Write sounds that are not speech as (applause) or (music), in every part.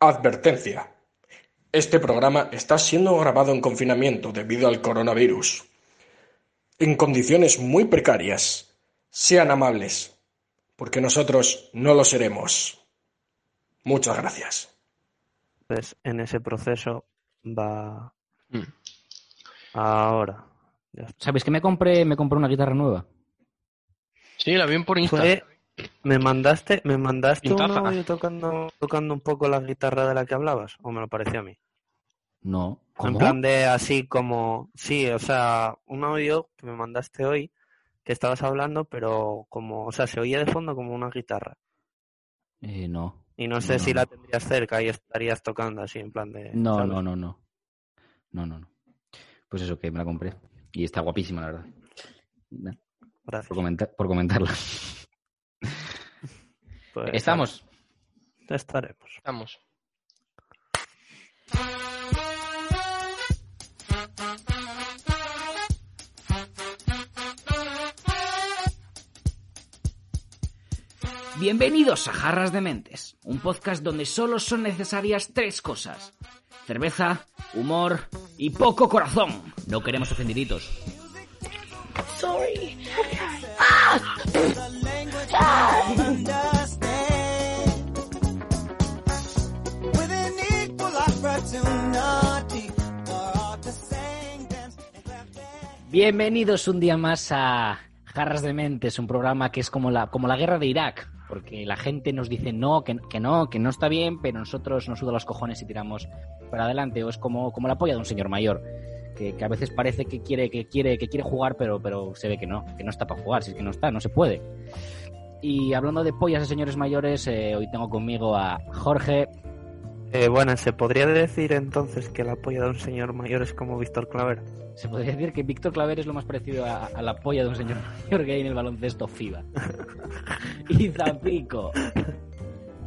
Advertencia. Este programa está siendo grabado en confinamiento debido al coronavirus. En condiciones muy precarias. Sean amables, porque nosotros no lo seremos. Muchas gracias. Pues en ese proceso va ahora. Ya está. ¿Sabes que me compré, me compré una guitarra nueva? Sí, la vi por Insta. Fue- me mandaste, me mandaste un audio tocando, tocando un poco la guitarra de la que hablabas, o me lo pareció a mí. No. En plan de así como, sí, o sea, un audio que me mandaste hoy que estabas hablando, pero como, o sea, se oía de fondo como una guitarra. Eh, no. Y no sé No, si no. la tendrías cerca y estarías tocando así en plan de. No, ¿sabes? no, no, no. No, no, no. Pues eso, que me la compré. Y está guapísima, la verdad. Gracias. Por, comentar, por comentarla. Pues, Estamos. ya estaremos. Vamos. Bienvenidos a Jarras de Mentes, un podcast donde solo son necesarias tres cosas. Cerveza, humor y poco corazón. No queremos ofendiditos. with Bienvenidos un día más a Jarras de Mentes, un programa que es como la, como la guerra de Irak, porque la gente nos dice no, que, que no, que no está bien, pero nosotros nos suda los cojones y tiramos para adelante, o es como, como la polla de un señor mayor. Que, que a veces parece que quiere, que quiere, que quiere jugar, pero, pero se ve que no, que no está para jugar, si es que no está, no se puede. Y hablando de pollas de señores mayores, eh, hoy tengo conmigo a Jorge, Eh, bueno, ¿se podría decir entonces que la polla de un señor mayor es como Víctor Claver? Se podría decir que Víctor Claver es lo más parecido a, a la polla de un señor mayor que hay en el baloncesto FIBA. (laughs) y Zapico.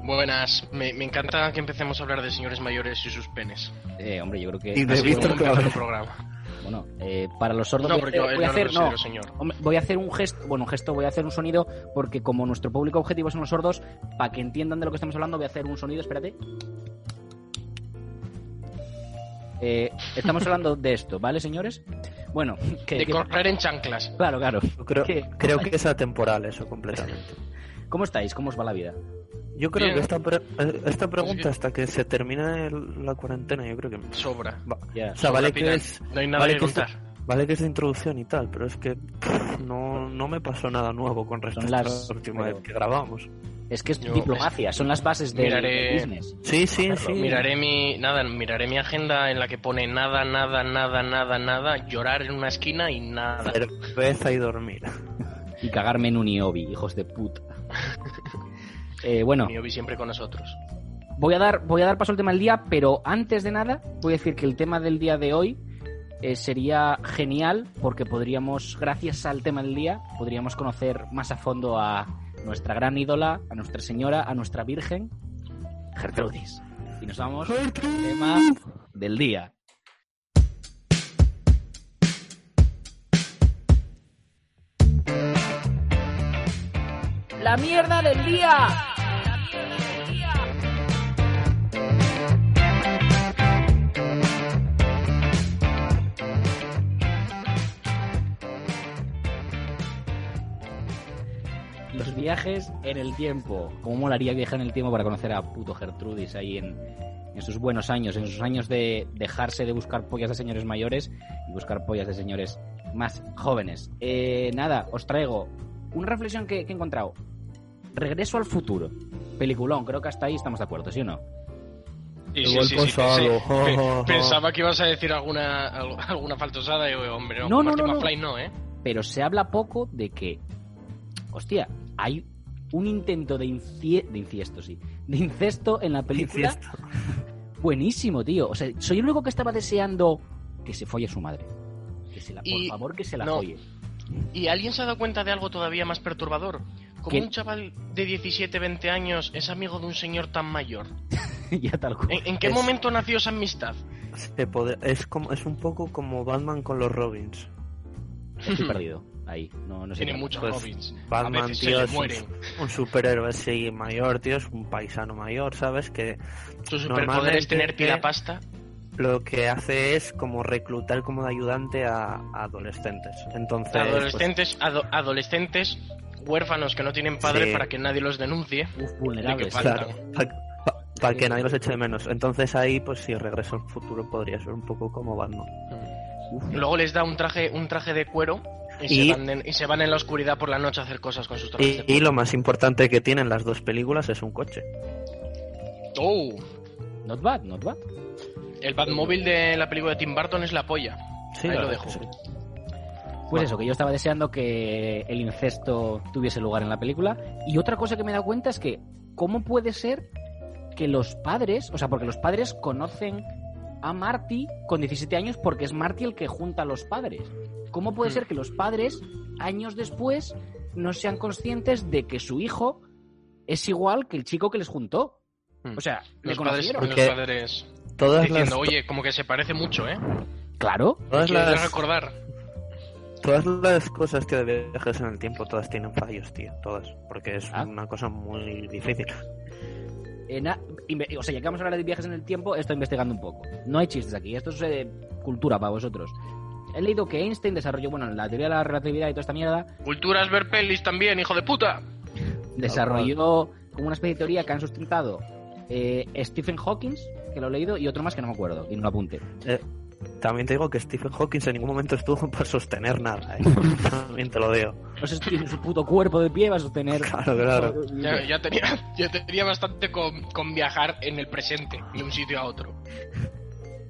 Buenas. Me, me encanta que empecemos a hablar de señores mayores y sus penes. Eh, hombre, yo creo que. Y de Víctor Claver. el programa. Bueno, eh, para los sordos. No, voy yo voy a no hacer. lo no, señor. voy a hacer un gesto. Bueno, un gesto, voy a hacer un sonido. Porque como nuestro público objetivo son los sordos, para que entiendan de lo que estamos hablando, voy a hacer un sonido. Espérate. Eh, estamos hablando de esto, ¿vale, señores? Bueno, (laughs) que. De que- correr en chanclas. Claro, claro. Creo, ¿Qué? creo que es atemporal eso completamente. (laughs) ¿Cómo estáis? ¿Cómo os va la vida? Yo creo Bien. que esta, pre- eh, esta pregunta hasta que se termine el- la cuarentena, yo creo que... Sobra. va- Ya. O sea, vale que es... No hay nada vale que. Vale que es de introducción y tal, pero es que pff, no, no me pasó nada nuevo con respecto Son las- a la última pero- vez que grabamos. Es que es Yo- diplomacia, son las bases del, Miraré- business. Sí, sí, sí. Miraré mi nada, miraré mi agenda en la que pone nada, nada, nada, nada, nada, llorar en una esquina y nada. Cerveza y dormir. Y cagarme en un IOBI, hijos de puta. Eh, bueno, hobby siempre con nosotros. voy a, dar, voy a dar paso al tema del día, pero antes de nada, voy a decir que el tema del día de hoy eh, sería genial porque podríamos, gracias al tema del día, podríamos conocer más a fondo a nuestra gran ídola, a nuestra señora, a nuestra virgen, Gertrudis. Y nos vamos al tema del día. La mierda del día. Viajes en el tiempo. ¿Cómo molaría viajar en el tiempo para conocer a puto Gertrudis ahí en, en sus buenos años, en sus años de dejarse de buscar pollas de señores mayores y buscar pollas de señores más jóvenes? Eh, nada, os traigo una reflexión que, que he encontrado. Regreso al futuro. Peliculón, creo que hasta ahí estamos de acuerdo, ¿sí o no? Sí, sí, pensé-. Pensaba que ibas a decir alguna al- (laughs) alguna faltosada y hombre, no, No, no, no, no, ¿eh? Pero se habla poco de que, hostia, hay un intento de, incie- de inciesto, sí, de incesto en la película. Incesto. Buenísimo, tío. O sea, soy el único que estaba deseando que se folle a su madre. Que se la, por favor, que se la no. folle. ¿Y alguien se ha dado cuenta de algo todavía más perturbador? Como ¿Qué? un chaval de 17, 20 años es amigo de un señor tan mayor. (laughs) ya tal cual. ¿En, en qué Es- momento nació esa amistad? Se es, como, es un poco como Batman con los Robins. Estoy perdido. Ahí. No, no sé. Tiene muchos Pues, Robins. a Batman, veces tío, se es un, mueren. un superhéroe así mayor, tío, es un paisano mayor, ¿sabes? Que Su superpoder es tener pila que- pasta. lo que hace es como reclutar como de ayudante a, a adolescentes. Entonces, pues, Adolescentes, ado- adolescentes huérfanos que no tienen padre Sí. para que nadie los denuncie. Uf, vulnerables. claro, para que nadie los eche de menos. Entonces ahí, pues sí, Regreso al Futuro podría ser un poco como Batman. Luego les da un traje, un traje de cuero y, Y- Se van en, y se van en la oscuridad por la noche a hacer cosas con sus trajes Y, lo más importante que tienen las dos películas es un coche. Oh, Not bad, not bad. el Batmóvil de la película de Tim Burton es la polla. Sí, Ahí lo dejo. sí. Pues eso, que yo estaba deseando que el incesto tuviese lugar en la película. Y otra cosa que me he dado cuenta es que, ¿cómo puede ser que los padres, o sea, porque los padres conocen a Marty con 17 años porque es Marty el que junta a los padres? ¿Cómo puede Hmm. ser que los padres, años después, no sean conscientes de que su hijo es igual que el chico que les juntó? Hmm. O sea, ¿le Los padres, conocieron? los Porque- padres Todas diciendo, las, oye, como que se parece mucho, ¿eh? Claro. todas las, recordar. todas las cosas que de viajes en el tiempo, todas tienen fallos, tío. Todas. Porque es Ah. una cosa muy difícil. Na- inve- o sea, ya que vamos a hablar de viajes en el tiempo, estoy investigando un poco. No hay chistes aquí, esto es eh, cultura para vosotros. He leído que Einstein desarrolló, bueno, la teoría de la relatividad y toda esta mierda, Culturas ver pelis también, hijo de puta. desarrolló como una especie de teoría que han sustentado eh, Stephen Hawking, que lo he leído, y otro más que no me acuerdo, y no lo apunte. Eh, también te digo que Stephen Hawking en ningún momento estuvo para sostener nada, ¿eh? (laughs) También te lo digo. No sé si su puto cuerpo de pie va a sostener. Claro, claro. Ya, ya tenía, ya tenía bastante con, con viajar en el presente, de un sitio a otro.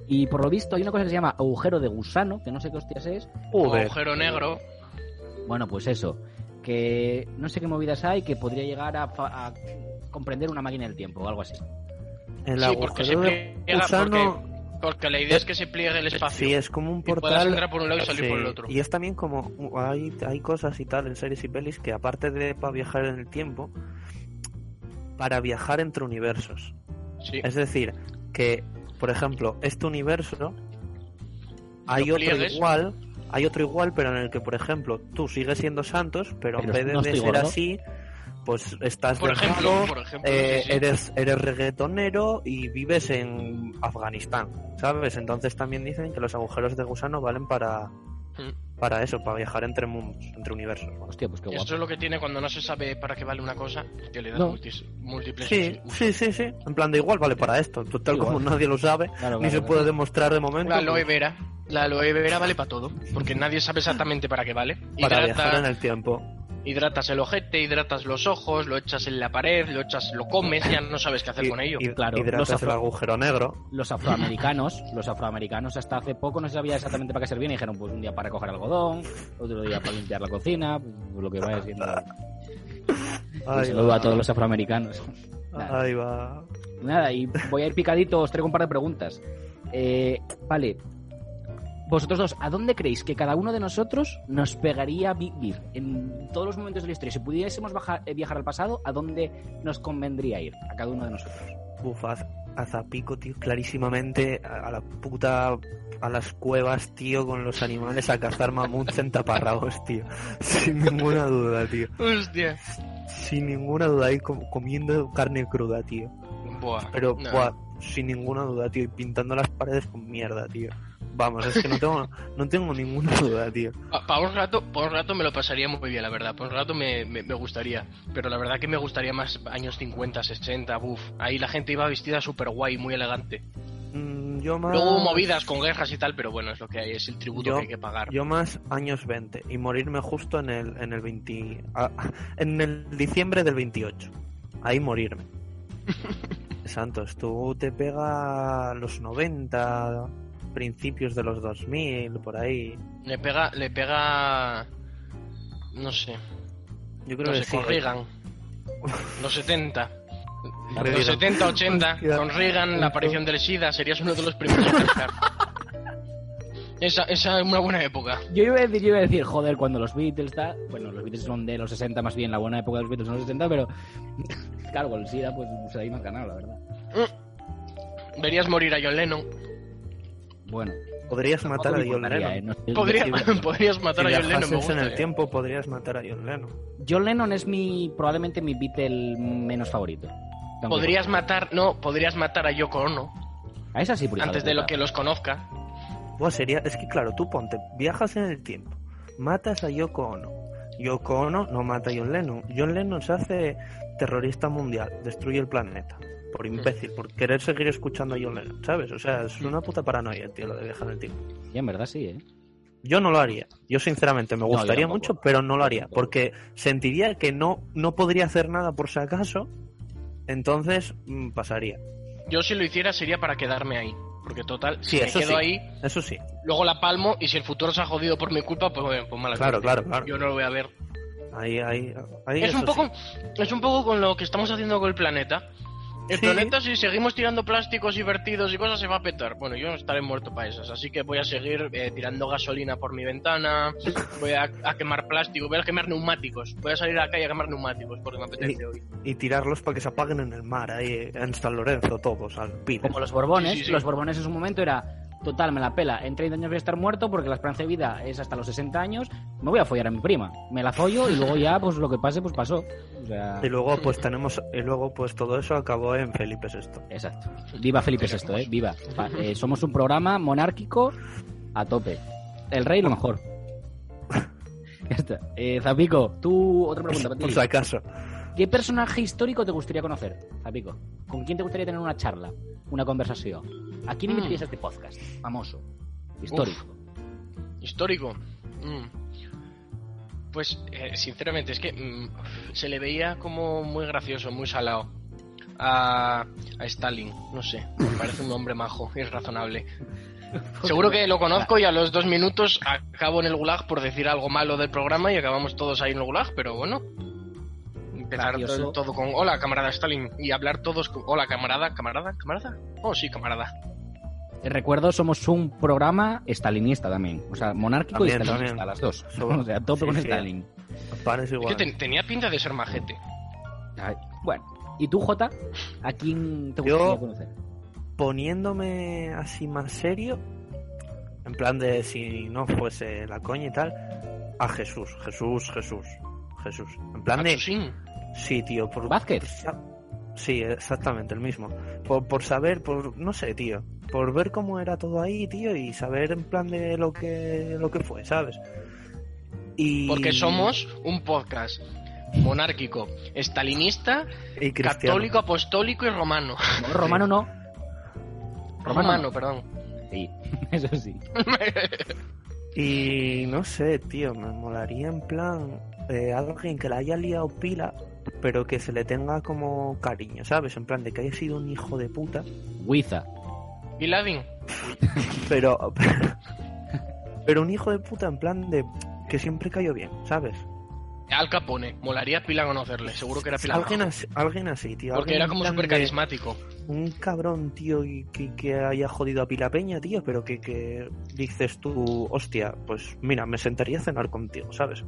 Y por lo visto hay una cosa que se llama agujero de gusano, que no sé qué hostias es. O Joder. agujero negro. Bueno, pues eso. Que no sé qué movidas hay que podría llegar a, fa- a comprender una máquina del tiempo o algo así. El Sí, agujero de gusano... Porque la idea es que se pliegue el espacio. Sí, es como un y portal. entrar por un lado y salir Sí, por el otro. Y es también como hay, hay cosas y tal en series y pelis que aparte de para viajar en el tiempo, para viajar entre universos. Sí. Es decir, que, por ejemplo, este universo hay Lo otro pliegues. igual, hay otro igual, pero en el que, por ejemplo, tú sigues siendo Santos, pero, Pero en vez de, no de estoy ser así, pues estás Por ejemplo, por ejemplo, eh, sí, sí. eres, eres reggaetonero y vives en Afganistán, ¿sabes? Entonces también dicen que los agujeros de gusano valen para, Mm. para eso, para viajar entre mundos, entre universos. Bueno, Hostia, pues qué Eso guapo. es lo que tiene cuando no se sabe para qué vale una cosa, que le das No. múltiples Sí, sí, sí, sí. En plan de igual vale para esto. Total, Igual. como nadie lo sabe, Claro, ni claro, se claro. puede demostrar de momento. La aloe pues, vera. La aloe vera vale para todo, porque nadie sabe exactamente para qué vale. para Hidrata- viajar en el tiempo. Hidratas el ojete, hidratas los ojos, lo echas en la pared, lo echas, lo comes, ya no sabes qué hacer Y- con ello. y- Claro, hidratas los el agujero negro. Los afroamericanos, los afroamericanos hasta hace poco no se sabía exactamente para qué servían y dijeron, pues un día para recoger algodón, otro día para limpiar la cocina, pues, lo que vaya siendo. Un Ahí saludo va. a todos los afroamericanos. Nada. Ahí va. Nada, y voy a ir picadito, os traigo un par de preguntas. Eh, vale, vosotros dos, ¿a dónde creéis que cada uno de nosotros nos pegaría vivir en todos los momentos de la historia? Si pudiésemos bajar- eh, viajar al pasado, ¿a dónde nos convendría ir a cada uno de nosotros? Uf, a, a Zapico, tío, clarísimamente a, a la puta. a las cuevas, tío, con los animales a cazar mamuts en taparrabos, tío. (laughs) Sin ninguna duda, tío. Hostia. Sin ninguna duda, ahí com- comiendo carne cruda, tío. Buah. Pero, no. buah, sin ninguna duda, tío. Y pintando las paredes con mierda, tío. Vamos, es que no tengo, no tengo ninguna duda, tío. Para un rato, pa' un rato me lo pasaría muy bien, la verdad. Por un rato me, me, me gustaría. Pero la verdad que me gustaría más años 50, 60, buf. Ahí la gente iba vestida súper guay, muy elegante. Mm, yo más. Luego hubo movidas con guerras y tal, pero bueno, es lo que hay, es el tributo Yo- que hay que pagar. Yo más años 20 y morirme justo en el, en el 20. a- en el diciembre del 28. Ahí morirme. (laughs) Santos, tú te pega los 90, principios de los 2000, por ahí. Le pega, le pega. No sé, Yo creo no que sé, sí. con Reagan. Los 70. Reagan. Los 70, 80, Hostia. con Reagan, la aparición del SIDA, serías uno de los primeros en pensar. Esa, esa es una buena época. Yo iba a decir, yo iba a decir, joder, cuando los Beatles está, bueno, los Beatles son de los 60 más bien, la buena época de los Beatles son los 60, pero claro, con el SIDA pues se ahí más ganado, la verdad. Verías morir a John Lennon. Bueno, Podrías matar a John Lennon. eh, no- podrías matar si a John Lennon. Me viajases gusta, en el eh. tiempo, podrías matar a John Lennon. John Lennon es mi probablemente mi Beatle menos favorito. Podrías matar, no, podrías matar a Yoko Ono A esa sí, por antes de lo que los conozca. Buah, sería, es que claro, tú ponte, viajas en el tiempo, matas a Yoko Ono. Yoko Ono no mata a John Lennon. John Lennon se hace terrorista mundial, destruye el planeta. Por imbécil, por querer seguir escuchando a John Lennon, ¿sabes? O sea, es una puta paranoia, tío, lo de viajar en el tiempo. Y en verdad sí, ¿eh? Yo no lo haría. Yo sinceramente me gustaría mucho, pero no lo haría. Porque sentiría que no, no podría hacer nada por si acaso. Entonces mm, pasaría. Yo si lo hiciera sería para quedarme ahí. Porque total, Sí, si me eso quedo sí. ahí, Eso sí. luego la palmo y si el futuro se ha jodido por mi culpa, pues, bueno, pues mala Claro, claro, claro. Yo no lo voy a ver. Ahí, ahí, ahí Es un poco, sí. es un poco con lo que estamos haciendo con el planeta. El Sí. planeta, si seguimos tirando plásticos y vertidos y cosas, se va a petar. Bueno, yo estaré muerto para esas, así que voy a seguir eh, tirando gasolina por mi ventana, voy a, a quemar plástico, voy a quemar neumáticos, voy a salir a la calle a quemar neumáticos porque me apetece hoy. Y tirarlos para que se apaguen en el mar, ahí en San Lorenzo, todos, al pide. Como los Borbones, Sí, sí, sí. los Borbones en su momento era total, me la pela, en 30 años voy a estar muerto porque la esperanza de vida es hasta los 60 años, me voy a follar a mi prima, me la follo y luego ya pues lo que pase pues pasó. O sea, Y luego pues tenemos, y luego pues todo eso acabó en Felipe VI. exacto. Viva Felipe VI, eh, viva. Eh, somos un programa monárquico a tope. El rey lo mejor. (laughs) Ya está. Eh, Zapico, tú otra pregunta para ti. Por si acaso. ¿Qué personaje histórico te gustaría conocer, Zapico? ¿Con quién te gustaría tener una charla, una conversación? ¿A quién Mm. invitarías a este podcast? Famoso, histórico. Histórico. Mm. Pues, eh, sinceramente, es que mm, se le veía como muy gracioso, muy salado. A, a Stalin, no sé, me parece un hombre majo y razonable. (laughs) Seguro que lo conozco y a los dos minutos acabo en el gulag por decir algo malo del programa y acabamos todos ahí en el gulag, pero bueno. Empezar Gracioso. todo, todo con hola camarada Stalin y hablar todos con hola camarada, camarada, camarada. Oh sí, camarada. Eh, Recuerdo, somos un programa estalinista también. O sea, monárquico y también. las dos. (laughs) O sea, Sí, con sí. Stalin. Es que tenía pinta de ser majete. Ay, Bueno, ¿y tú, Jota? ¿A quién te Yo- gustaría conocer? Poniéndome así más serio, en plan de si no fuese la coña y tal, a Jesús, Jesús, Jesús, Jesús. En plan de... Sí, tío, por... Vázquez. Sí, exactamente, el mismo. Por, por saber, por... No sé, tío. Por ver cómo era todo ahí, tío, y saber en plan de lo que, lo que fue, ¿sabes? Y... Porque somos un podcast monárquico, estalinista, y cristiano. católico, apostólico y romano. (laughs) No, romano no. Romano Romano, no. perdón. Sí, (laughs) eso sí. Y no sé, tío, me molaría en plan eh, alguien que la haya liado pila, pero que se le tenga como cariño, ¿sabes? En plan de que haya sido un hijo de puta, Wiza. y Ladin. (laughs) pero, (laughs) pero un hijo de puta en plan de que siempre cayó bien, ¿sabes? Al Capone. Molaría pila conocerle. Seguro que era pila. Alguien así, alguien así, tío. Porque era como súper carismático. Un cabrón, tío, y que, que haya jodido a Pila Peña, tío, pero que, que dices tú, hostia, pues mira, me sentaría a cenar contigo, ¿sabes?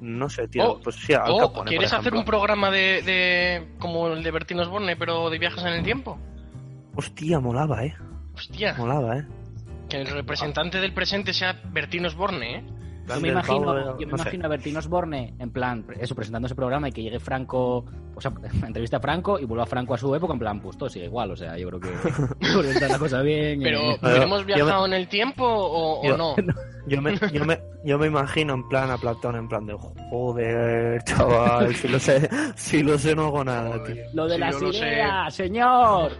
No sé, tío, Oh, pues sí, Al O, Capone, por ¿quieres hacer un programa de, de. como el de Bertín Osborne, pero de viajes en el tiempo? Hostia, molaba, eh. Hostia. Molaba, eh. Que el representante del presente sea Bertín Osborne, ¿eh? Yo me imagino, yo me no sé. imagino a Bertín Osborne en plan, eso, presentando ese programa y que llegue Franco, o sea, (laughs) entrevista a Franco y vuelva Franco a su época, en plan, pues todo sigue igual, o sea, yo creo que (laughs) está la cosa bien. Pero, eh. Pero ¿hemos me- viajado en el tiempo o, no? Yo me, yo, me, yo me imagino en plan a Platón, en plan de joder, chaval, si lo sé, si lo sé no hago nada, tío. Lo de Sí, las sé. ideas, señor.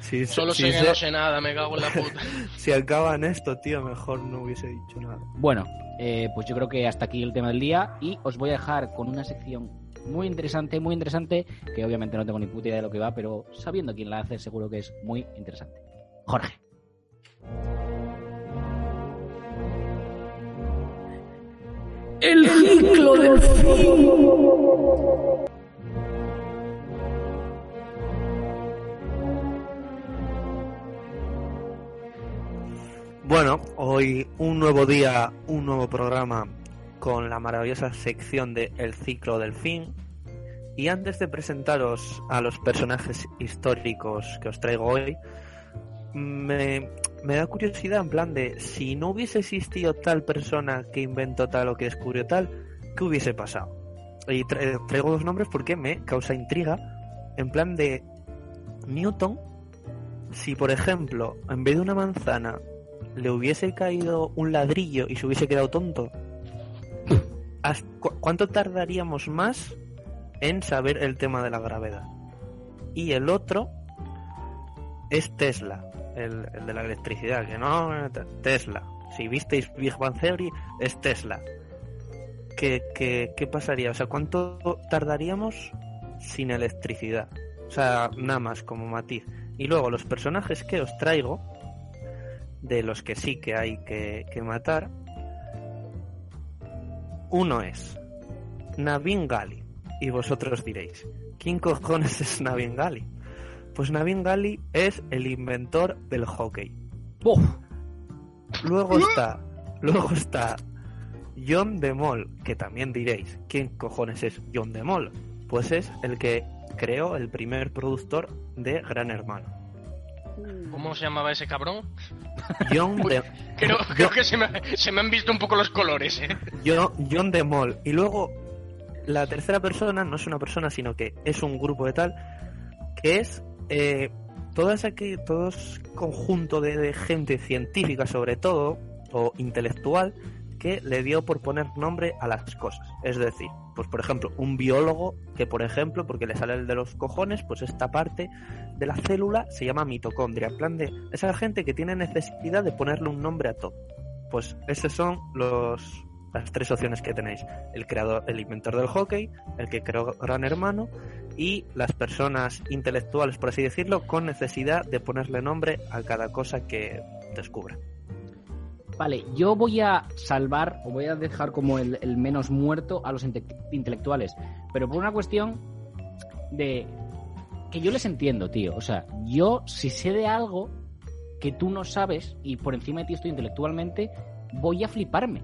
Si, Solo si sé que no sé nada, me cago en la puta. (laughs) si acaba en esto, tío, mejor no hubiese dicho nada. Bueno, eh, pues yo creo que hasta aquí el tema del día y os voy a dejar con una sección muy interesante, muy interesante, que obviamente no tengo ni puta idea de lo que va, pero sabiendo quién la hace seguro que es muy interesante. Jorge. El ciclo del fin. Bueno, hoy un nuevo día, un nuevo programa con la maravillosa sección de El ciclo del fin. Y antes de presentaros a los personajes históricos que os traigo hoy, me, me da curiosidad en plan de si no hubiese existido tal persona que inventó tal o que descubrió tal, ¿qué hubiese pasado? Y tra- traigo dos nombres porque me causa intriga. En plan de Newton, si por ejemplo, en vez de una manzana, le hubiese caído un ladrillo y se hubiese quedado tonto, ¿has- cu- ¿cuánto tardaríamos más en saber el tema de la gravedad? Y el otro es Tesla, el, de la electricidad, que no, Tesla. Si visteis Big Bang Theory, es Tesla. ¿Qué, qué, qué pasaría? O sea, ¿cuánto tardaríamos sin electricidad? O sea, nada más como matiz. Y luego los personajes que os traigo, de los que sí que hay que, que matar, uno es Navin Gali. Y vosotros diréis, ¿quién cojones es Navin Gali? Pues Navin Gali es el inventor del hockey. ¡Buf! Luego está, luego está John de Mol, que también diréis, ¿quién cojones es John de Mol? Pues es el que creó el primer productor de Gran Hermano. ¿Cómo se llamaba ese cabrón? John de, (laughs) Creo, creo que se me, se me han visto un poco los colores, ¿eh? John, John de Mol. Y luego la tercera persona no es una persona, sino que es un grupo de tal, que es eh, todas aquí, todos conjunto de, de gente científica sobre todo, o intelectual, que le dio por poner nombre a las cosas. Es decir, pues por ejemplo, un biólogo que por ejemplo, porque le sale el de los cojones, pues esta parte de la célula se llama mitocondria. En plan de esa gente que tiene necesidad de ponerle un nombre a todo. Pues esos son los las tres opciones que tenéis. El creador, el inventor del hockey, el que creó Gran Hermano y las personas intelectuales, por así decirlo, con necesidad de ponerle nombre a cada cosa que descubra. Vale, yo voy a salvar o voy a dejar como el, menos muerto a los inte- intelectuales, pero por una cuestión de que yo les entiendo, tío. O sea, yo si sé de algo que tú no sabes y por encima de ti estoy intelectualmente, voy a fliparme.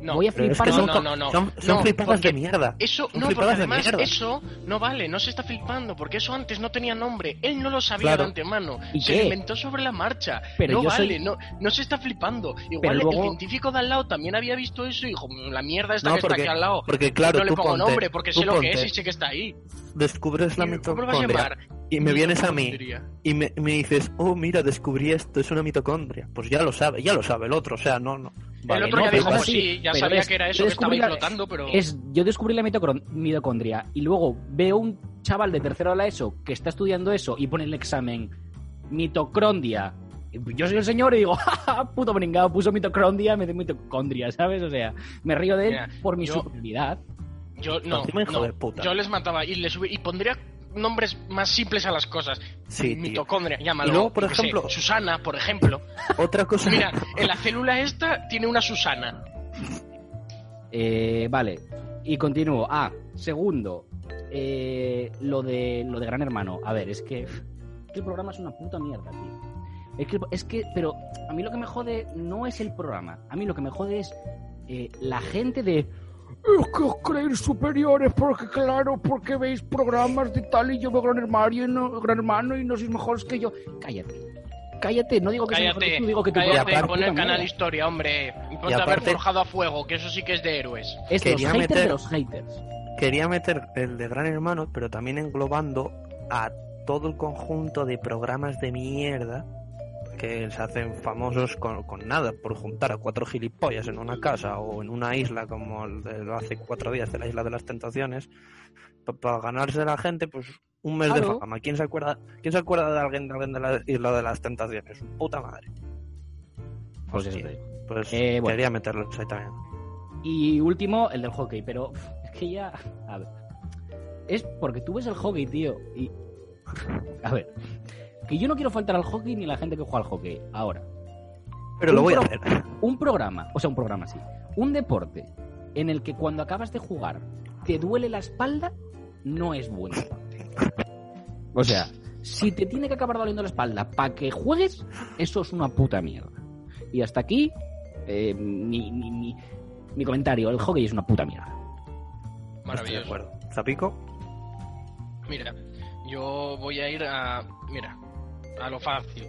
No, voy a es flipar. que son, no, co- no, no. son, son No, flipadas de mierda. Eso, Son no, porque además eso no vale, no se está flipando, porque eso antes no tenía nombre, él no lo sabía Claro. de antemano, ¿Y se qué? lo inventó sobre la marcha, Pero no yo soy- vale, no, no se está flipando, igual Pero luego- el científico de al lado también había visto eso y dijo, la mierda esta No, que porque- está aquí al lado, Porque claro, no le pongo ponte, nombre porque sé lo que es ponte, y sé que está ahí. descubres la ¿Y ¿Cómo lo vas a mitocondria llamar? Y me vienes a mí y me, me dices, oh mira, descubrí esto, es una mitocondria. Pues ya lo sabe, ya lo sabe el otro, o sea, no, no. el otro no, ya dijo, pues sí, ya sabía es- que era eso que estaba flotando, pero... Es, yo descubrí la mitocondria y luego veo un chaval de tercero de la ESO que está estudiando eso y pone en el examen mitocondria. Yo soy el señor y digo, (laughs) jaja, puto brincado, puso mitocondria, me de mitocondria, ¿sabes? O sea, me río de él Mira, por mi yo- superioridad. Yo no, hijo no. puta. yo les mataba y les y pondría nombres más simples a las cosas. Sí. Mitocondria, llámalo. Y luego, por sé, ejemplo- Susana, por ejemplo. (laughs) Otra cosa. Mira, en la célula esta tiene una Susana. Eh, vale, y continúo. Ah, segundo, eh, lo de lo de Gran Hermano. A ver, es que, es que el programa es una puta mierda, tío. Es que, es que, pero a mí lo que me jode no es el programa. A mí lo que me jode es eh, la gente de. Es que os creéis superiores porque, claro, porque veis programas de tal y yo veo Gran Hermano y no, Gran Hermano y no sois mejores que yo. Cállate. Cállate, no digo que sea mejor Cállate, que tú, digo que tu cállate, es pon el canal. Historia, hombre. Y ponte aparte- Forjado a Fuego, que eso sí que es de héroes. Es los Quería haters meter- de los haters. Quería meter el de Gran Hermano, pero también englobando a todo el conjunto de programas de mierda que se hacen famosos con, con nada, por juntar a cuatro gilipollas en una casa o en una isla como el de lo hace cuatro días de la isla de las tentaciones, para ganarse la gente, pues un mes de fama. ¿Quién se acuerda, quién se acuerda de alguien, de alguien de la isla de las tentaciones? Puta madre. Pues digo. Pues Eh, bueno. quería meterlos ahí también. Y último, el del hockey, pero es que ya. A ver. Es porque tú ves el hockey, tío, y. (laughs) A ver. Que yo no quiero faltar al hockey ni la gente que juega al hockey. Ahora, Pero lo voy a hacer. (laughs) un programa, o sea, un programa así. Un deporte en el que cuando acabas de jugar te duele la espalda, no es bueno. O sea, si te tiene que acabar doliendo la espalda para que juegues, eso es una puta mierda. Y hasta aquí eh, mi, mi- mi- mi comentario. El hockey es una puta mierda. Maravilloso. acuerdo. Zapico, Mira, yo voy a ir a. Mira, a lo fácil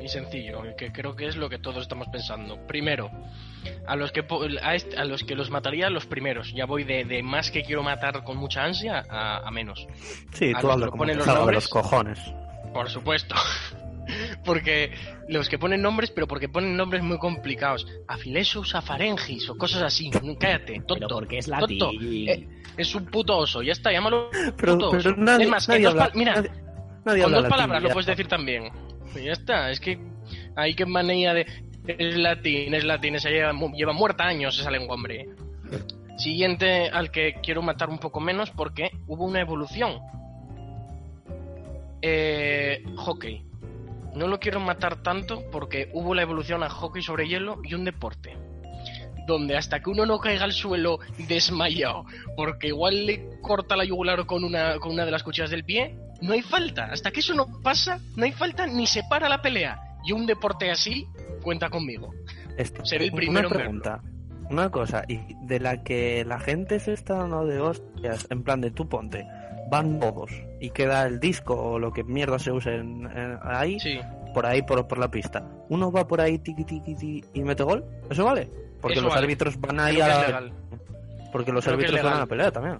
y sencillo, que creo que es lo que todos estamos pensando. Primero, a los que po- a, est- a los que los mataría los primeros. Ya voy de, de más que quiero matar con mucha ansia a, a menos. sí, A tú los que como ponen los de nombres. los cojones. Por supuesto. (laughs) Porque los que ponen nombres, pero porque ponen nombres muy complicados. Afilesus afarengis o cosas así. Cállate, tonto. Pero porque es tonto. latín. Eh, es un puto oso, ya está, llámalo Pero, puto pero oso. nadie, es más, en nadie dos habla, pal- mira, nadie, nadie con dos palabras lo puedes decir también. Y ya está, es que hay que manía de es latín, es latín, esa lleva, lleva muerta años esa lengua, hombre. Siguiente al que quiero matar un poco menos porque hubo una evolución. Eh, hockey. No lo quiero matar tanto porque hubo la evolución a hockey sobre hielo y un deporte. Donde hasta que uno no caiga al suelo desmayado, porque igual le corta la yugular con una, con una de las cuchillas del pie, no hay falta. Hasta que eso no pasa, no hay falta ni se para la pelea. Y un deporte así cuenta conmigo. (laughs) Seré el una primero en pregunta. Una cosa, y de la que la gente se está dando de hostias, en plan de tú ponte, van todos y queda el disco o lo que mierda se use en- en- ahí, Sí, por ahí por, por la pista. Uno va por ahí tiqui tiqui tiqui, y mete gol, ¿eso vale? Porque Eso los vale. árbitros van ahí a la- porque los Creo árbitros van a la pelea también.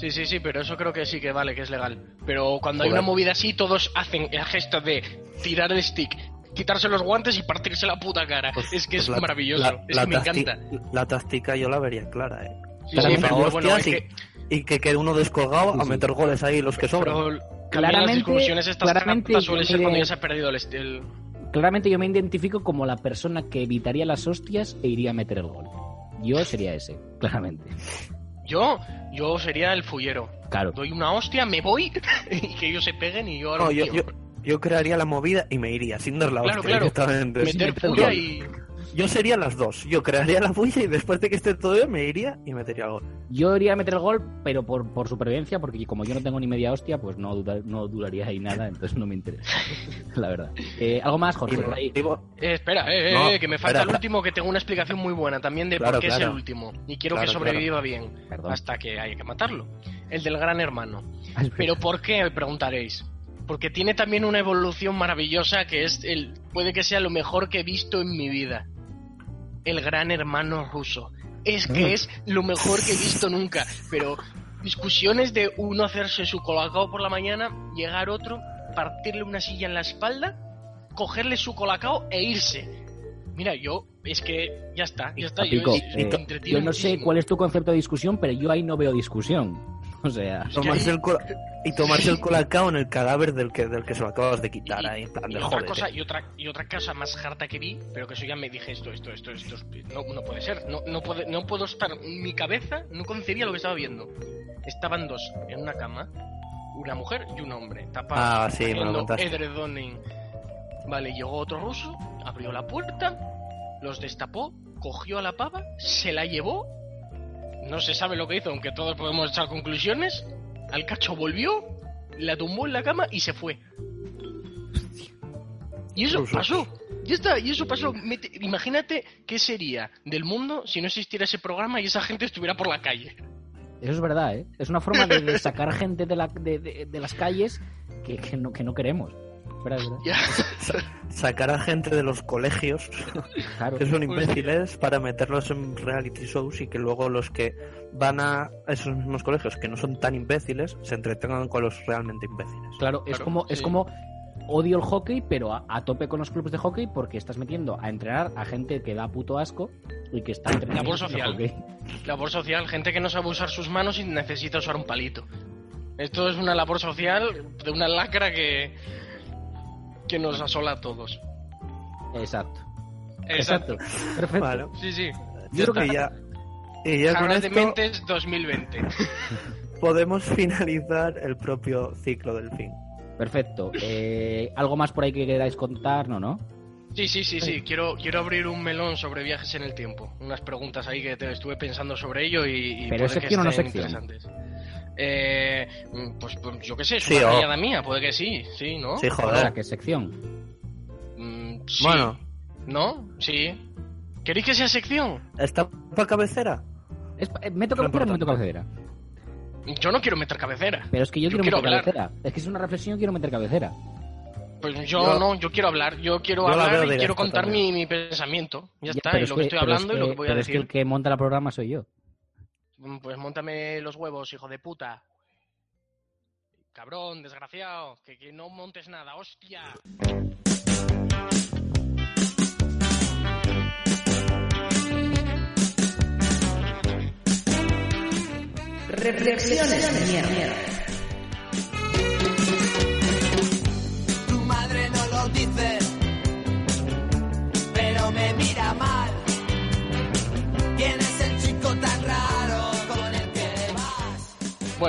Sí, sí, sí, pero eso creo que sí que vale, que es legal. Pero cuando hay una movida así, todos hacen el gesto de tirar el stick, quitarse los guantes y partirse la puta cara. Pues- es que pues es la- maravilloso, la- es la que me encanta. La táctica yo la vería clara, eh. Sí, sí, venga, pero bueno, hostias hay y- que- Y que quede uno descolgado Sí, a meter goles ahí los que sobran. pero las Claramente- discusiones estas claramente ser me- cuando ya se ha perdido el- Claramente yo me identifico como la persona que evitaría las hostias e iría a meter el gol. Yo sería ese, claramente. Yo, yo sería el fullero. Claro. Doy una hostia, me voy (laughs) y que ellos se peguen y yo No, yo, yo, yo crearía la movida y me iría sin dar la Claro, hostia claro. directamente. Meter y... Yo sería las dos. Yo crearía la bulla y después de que esté todo bien me iría y metería gol. Yo iría a meter el gol, pero por, por supervivencia, porque como yo no tengo ni media hostia, pues no, duda- no duraría ahí nada, entonces no me interesa. (laughs) la verdad. Eh, ¿Algo más, Jorge? Por ahí? Eh, espera, eh, eh, No, eh, que me falta espera, el último, que tengo una explicación muy buena también de Claro, por qué es el último. Y quiero Claro, que sobreviva bien Perdón. hasta que haya que matarlo. El del gran hermano. Ah, Pero. ¿por qué? Me preguntaréis. Porque tiene también una evolución maravillosa que es el puede que sea lo mejor que he visto en mi vida. El gran hermano ruso. Es que es lo mejor que he visto nunca. Pero discusiones de uno hacerse su colacao por la mañana, llegar otro, partirle una silla en la espalda, cogerle su colacao e irse. Mira, yo es que ya está, ya está. Yo, es- eh, yo no sé cuál es tu concepto de discusión, pero yo ahí no veo discusión. (laughs) O sea, que (laughs) tomarse ahí- el cola- y tomarse el colacao en el cadáver del que, del que se lo acabas de quitar Y- ahí, en plan Y de otra cosa, y otra, y otra cosa más harta que vi, pero que eso ya me dije esto, esto, esto, esto, es- no, no puede ser, no, no, puede, no puedo estar, mi cabeza no concebía lo que estaba viendo. Estaban dos en una cama, una mujer y un hombre, tapados, Ah, sí, edredoning. Vale, llegó otro ruso, abrió la puerta, los destapó, cogió a la pava, se la llevó, no se sabe lo que hizo, aunque todos podemos echar conclusiones, al cacho volvió, la tumbó en la cama y se fue. Y eso pasó. Ya está, y eso pasó. Imagínate qué sería del mundo si no existiera ese programa y esa gente estuviera por la calle. eso es verdad, ¿eh? Es una forma de, de sacar gente de, la, de, de- de las calles que, que no, que no queremos. Es verdad, es verdad. Ya. (laughs) Sacar a gente de los colegios Claro. que son imbéciles para meterlos en reality shows y que luego los que van a esos mismos colegios que no son tan imbéciles se entretengan con los realmente imbéciles. Claro, es Claro, como, es como odio el hockey, pero a, a tope con los clubes de hockey porque estás metiendo a entrenar a gente que da puto asco y que está entrenando Labor social. hockey. Labor social, gente que no sabe usar sus manos y necesita usar un palito. Esto es una labor social de una lacra que que nos asola a todos. Exacto. Exacto. Exacto. Perfecto. Vale. Sí, sí. Yo creo que ya, y ya con Jarras de esto Mentes 2020. (laughs) podemos finalizar el propio ciclo del fin. Perfecto. Eh, ¿Algo más por ahí que queráis contar? No, ¿no? Sí, sí, sí, sí. Quiero, quiero abrir un melón sobre viajes en el tiempo. Unas preguntas ahí que te estuve pensando sobre ello y, y Pero ¿es puede que no sección? interesantes. Eh, mm, pues, pues yo qué sé, es Sí, una o- rayada mía, puede que sí, sí, ¿no? Sí, O joder. ¿qué sección? Mm, sí. Bueno, ¿No? Sí. ¿Queréis que sea sección? ¿Está para cabecera? Es pa- eh, meto cabecera o no meto importante. Yo cabecera. no quiero meter cabecera. Pero es que yo, Yo quiero, quiero meter hablar. cabecera. Es que es una reflexión, quiero meter cabecera. Pues yo, Yo- no, yo quiero hablar. Yo quiero Yo hablar y quiero contar mi, pensamiento. Ya, Ya, está, y es lo que estoy es hablando y lo que voy a pero es que decir. el que monta el programa soy yo. Mm, Pues montame los huevos, hijo de puta. Cabrón, desgraciado. Que, que no montes nada, hostia. Reflexiones mierda.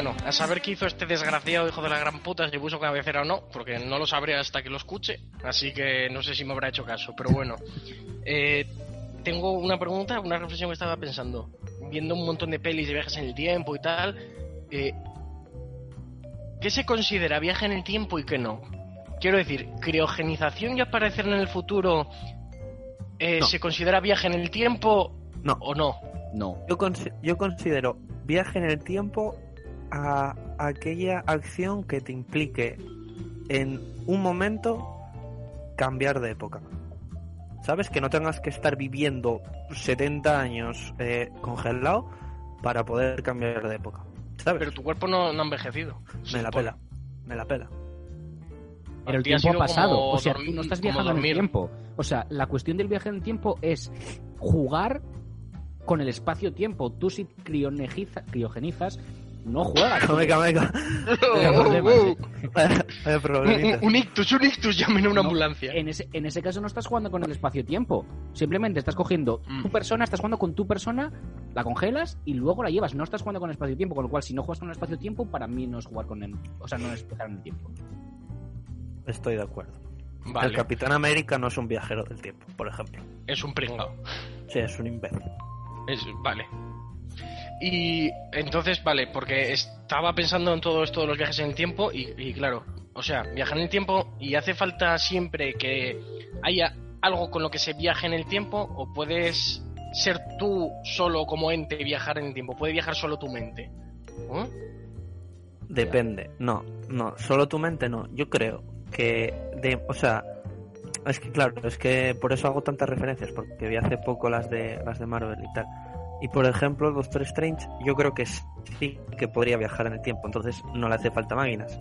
Bueno, a saber qué hizo este desgraciado hijo de la gran puta, si puso cabecera o no, porque no lo sabré hasta que lo escuche, así que no sé si me habrá hecho caso, pero bueno. Eh, tengo una pregunta, una reflexión que estaba pensando. Viendo un montón de pelis de viajes en el tiempo y tal, eh, ¿qué se considera viaje en el tiempo y qué no? Quiero decir, criogenización y aparecer en el futuro eh, No. ¿se considera viaje en el tiempo No. o no? No. Yo, consi- yo considero viaje en el tiempo a aquella acción que te implique en un momento cambiar de época. ¿Sabes? Que no tengas que estar viviendo 70 años eh, congelado para poder cambiar de época. ¿Sabes? Pero tu cuerpo no, no ha envejecido. me la supone. pela. Me la pela. Pero el tiempo ha pasado. O sea, tú no estás viajando en el tiempo. O sea, la cuestión del viaje en el tiempo es jugar con el espacio-tiempo. Tú si criogeniza- criogenizas, no juegas. Meca, meca. ¿eh? Vaya Un, ictus, un ictus, llamen a una No, ambulancia. En ese, en ese caso no estás jugando con el espacio-tiempo. Simplemente estás cogiendo Mm. tu persona, estás jugando con tu persona, la congelas y luego la llevas. No estás jugando con el espacio-tiempo, con lo cual si no juegas con el espacio-tiempo, para mí no es jugar con el... O sea, no es viajar en el tiempo. Estoy de acuerdo. El Vale, Capitán América no es un viajero del tiempo, por ejemplo. es un pringao. Sí, es un imbécil. Es, vale. Y entonces, vale, porque estaba pensando en todo esto de los viajes en el tiempo y, claro, o sea, viajar en el tiempo y hace falta siempre que haya algo con lo que se viaje en el tiempo o puedes ser tú solo como ente viajar en el tiempo, puede viajar solo tu mente. Depende. No, no, solo tu mente no. Yo creo que de, o sea, es que claro, es que por eso hago tantas referencias porque vi hace poco las de las de Marvel y tal. Y por ejemplo, Doctor Strange, yo creo que sí que podría viajar en el tiempo, entonces no le hace falta máquinas.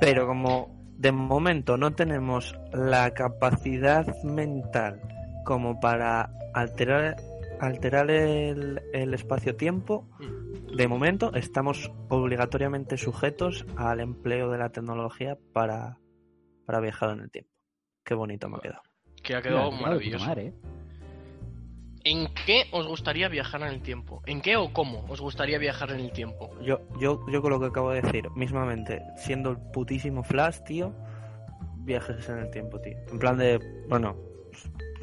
Pero como de momento no tenemos la capacidad mental como para alterar alterar el, el espacio-tiempo, de momento estamos obligatoriamente sujetos al empleo de la tecnología para, para viajar en el tiempo. Qué bonito me ha quedado. Que ha quedado maravilloso. madre, ¿eh? ¿En qué os gustaría viajar en el tiempo? ¿En qué o cómo os gustaría viajar en el tiempo? Yo, yo, yo con lo que acabo de decir, mismamente, siendo el putísimo Flash, tío, viajes en el tiempo, tío. En plan de, bueno,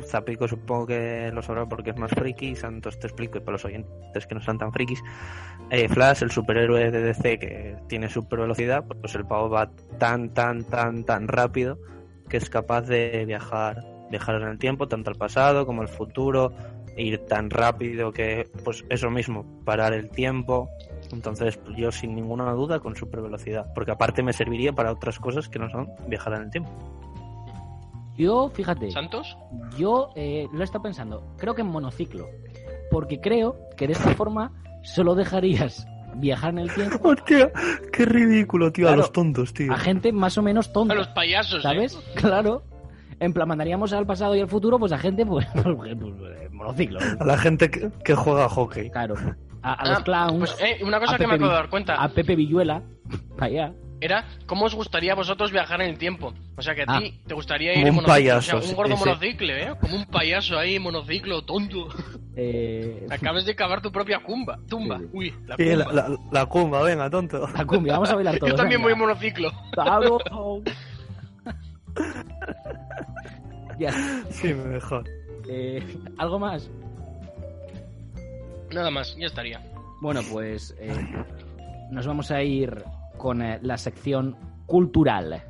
Zapico supongo que lo sabrá porque es más friki, Santos te explico, y para los oyentes que no son tan frikis, eh, Flash, el superhéroe de DC que tiene super velocidad, pues el pavo va tan, tan, tan, tan rápido que es capaz de viajar, viajar en el tiempo, tanto al pasado como al futuro, ir tan rápido que, pues eso mismo, parar el tiempo. Entonces, pues, yo sin ninguna duda con super velocidad, porque aparte me serviría para otras cosas que no son viajar en el tiempo. Yo, fíjate, ¿Santos? yo eh, lo he estado pensando, creo que en monociclo, porque creo que de esta forma solo dejarías viajar en el tiempo (laughs) ¡Hostia! ¡Qué ridículo, tío! Claro. A los tontos, tío. a gente más o menos A tonta, los payasos, ¿eh? ¿sabes? Claro. En plan, mandaríamos al pasado y al futuro, pues a gente, (laughs) pues, pues, pues, monociclo. A la gente que, que juega a hockey. Claro. A, a Ah, los clowns, Pues, eh, una cosa que me acabo de dar cuenta. a Pepe Villuela, (laughs) para allá. era cómo os gustaría a vosotros viajar en el tiempo. O sea, que a Ah. ti te gustaría Como ir en un monociclo. payaso, o sea, un gordo ese. monociclo, ¿eh? Como un payaso ahí, monociclo, tonto. Eh, Acabas de cavar tu propia cumba, tumba. Sí. Uy, la Sí, cumba. la, la, la cumba, venga, tonto. la cumbia, vamos a bailar (laughs) todos. Yo también voy en monociclo. (laughs) Ya. Sí, mejor. Eh, ¿Algo más? Nada más, ya estaría. Bueno, pues eh, nos vamos a ir con eh, la sección cultural.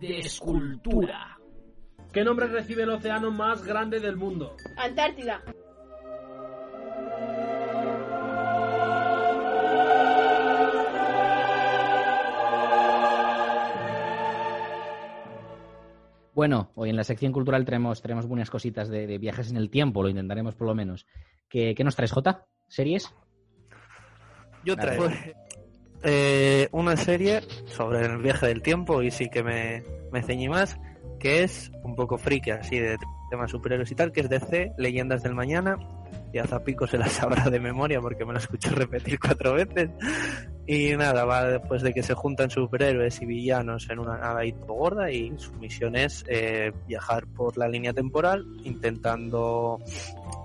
de escultura. ¿Qué nombre recibe el océano más grande del mundo? Antártida. Bueno, hoy en la sección cultural tenemos, tenemos buenas cositas de, de viajes en el tiempo, lo intentaremos por lo menos. ¿Qué, qué nos traes, Jota? ¿Series? Yo traigo eh, una serie sobre el viaje del tiempo y sí que me, me ceñí más, que es un poco friki así de temas superhéroes y tal, que es DC, Leyendas del Mañana. Y a Zapico se la sabrá de memoria porque me la escuché repetir cuatro veces. Y nada, va después de que se juntan superhéroes y villanos en una nave gorda y su misión es eh, viajar por la línea temporal intentando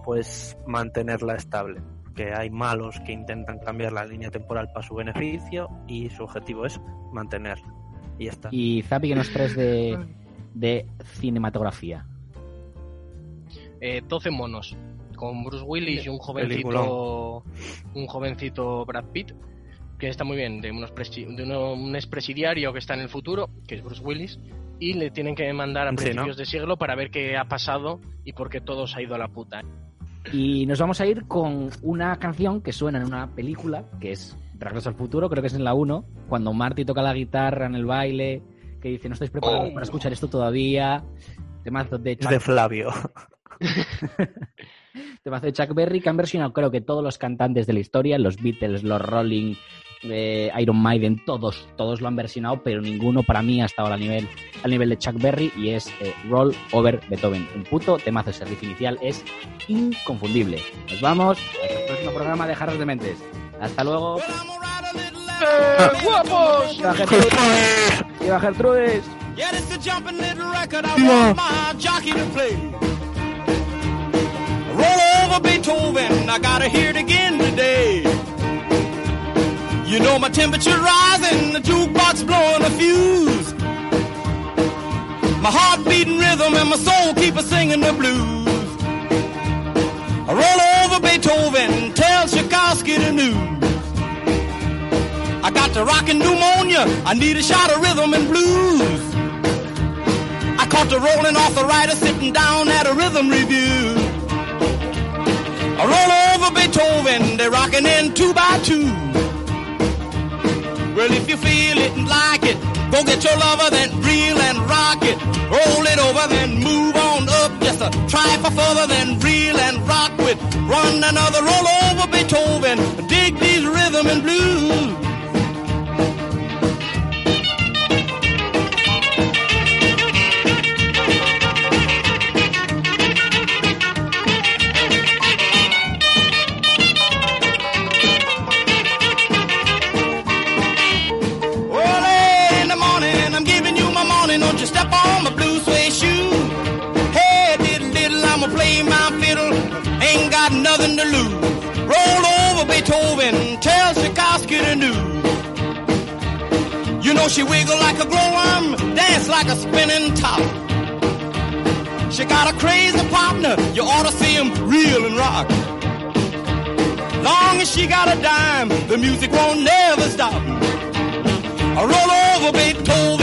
pues mantenerla estable que hay malos que intentan cambiar la línea temporal para su beneficio y su objetivo es mantenerla. Y ya está. Y Zapi, ¿qué nos traes de, de cinematografía? Eh, 12 monos. Con Bruce Willis y un jovencito. Peliculón. Un jovencito Brad Pitt. Que está muy bien. De, unos de uno- un expresidiario que está en el futuro, que es Bruce Willis. Y le tienen que mandar a Sí, ¿no? principios de siglo para ver qué ha pasado y por qué todo se ha ido a la puta. Y nos vamos a ir con una canción que suena en una película, que es Regreso al futuro, creo que es en la 1, cuando Marty toca la guitarra en el baile, que dice, no estáis preparados Oh. para escuchar esto todavía. Temazo de Es de Flavio. (laughs) (laughs) (laughs) temazo de Chuck Berry, que han versionado creo que todos los cantantes de la historia, los Beatles, los Rolling, eh, Iron Maiden, todos, todos lo han versionado, pero ninguno para mí ha estado al nivel, al nivel de Chuck Berry y es eh, Roll Over Beethoven. Un puto temazo, ese riff inicial es inconfundible. Nos vamos hasta el próximo programa de Jarras de Mentes. Hasta luego. (laughs) ¡Guapos! (laughs) ¡Viva Gertrudis! ¡Viva Gertrudis! Yeah, over Beethoven, I gotta hear it again today. You know my temperature rising, the jukebox blowing a fuse. My heart beating rhythm and my soul keep a singing the blues. I roll over Beethoven, tell Tchaikovsky the news. I got the rockin' pneumonia, I need a shot of rhythm and blues. I caught the rolling arthritis sitting down at a rhythm review. Roll over Beethoven, they're rocking in two by two. Well, if you feel it and like it, go get your lover, then reel and rock it. Roll it over, then move on up just a trifle further, then reel and rock with. Run another roll over Beethoven, dig these rhythm and blues. Got a crazy partner, you ought to see him reel and rock. Long as she got a dime, the music won't never stop. I roll over Beethoven.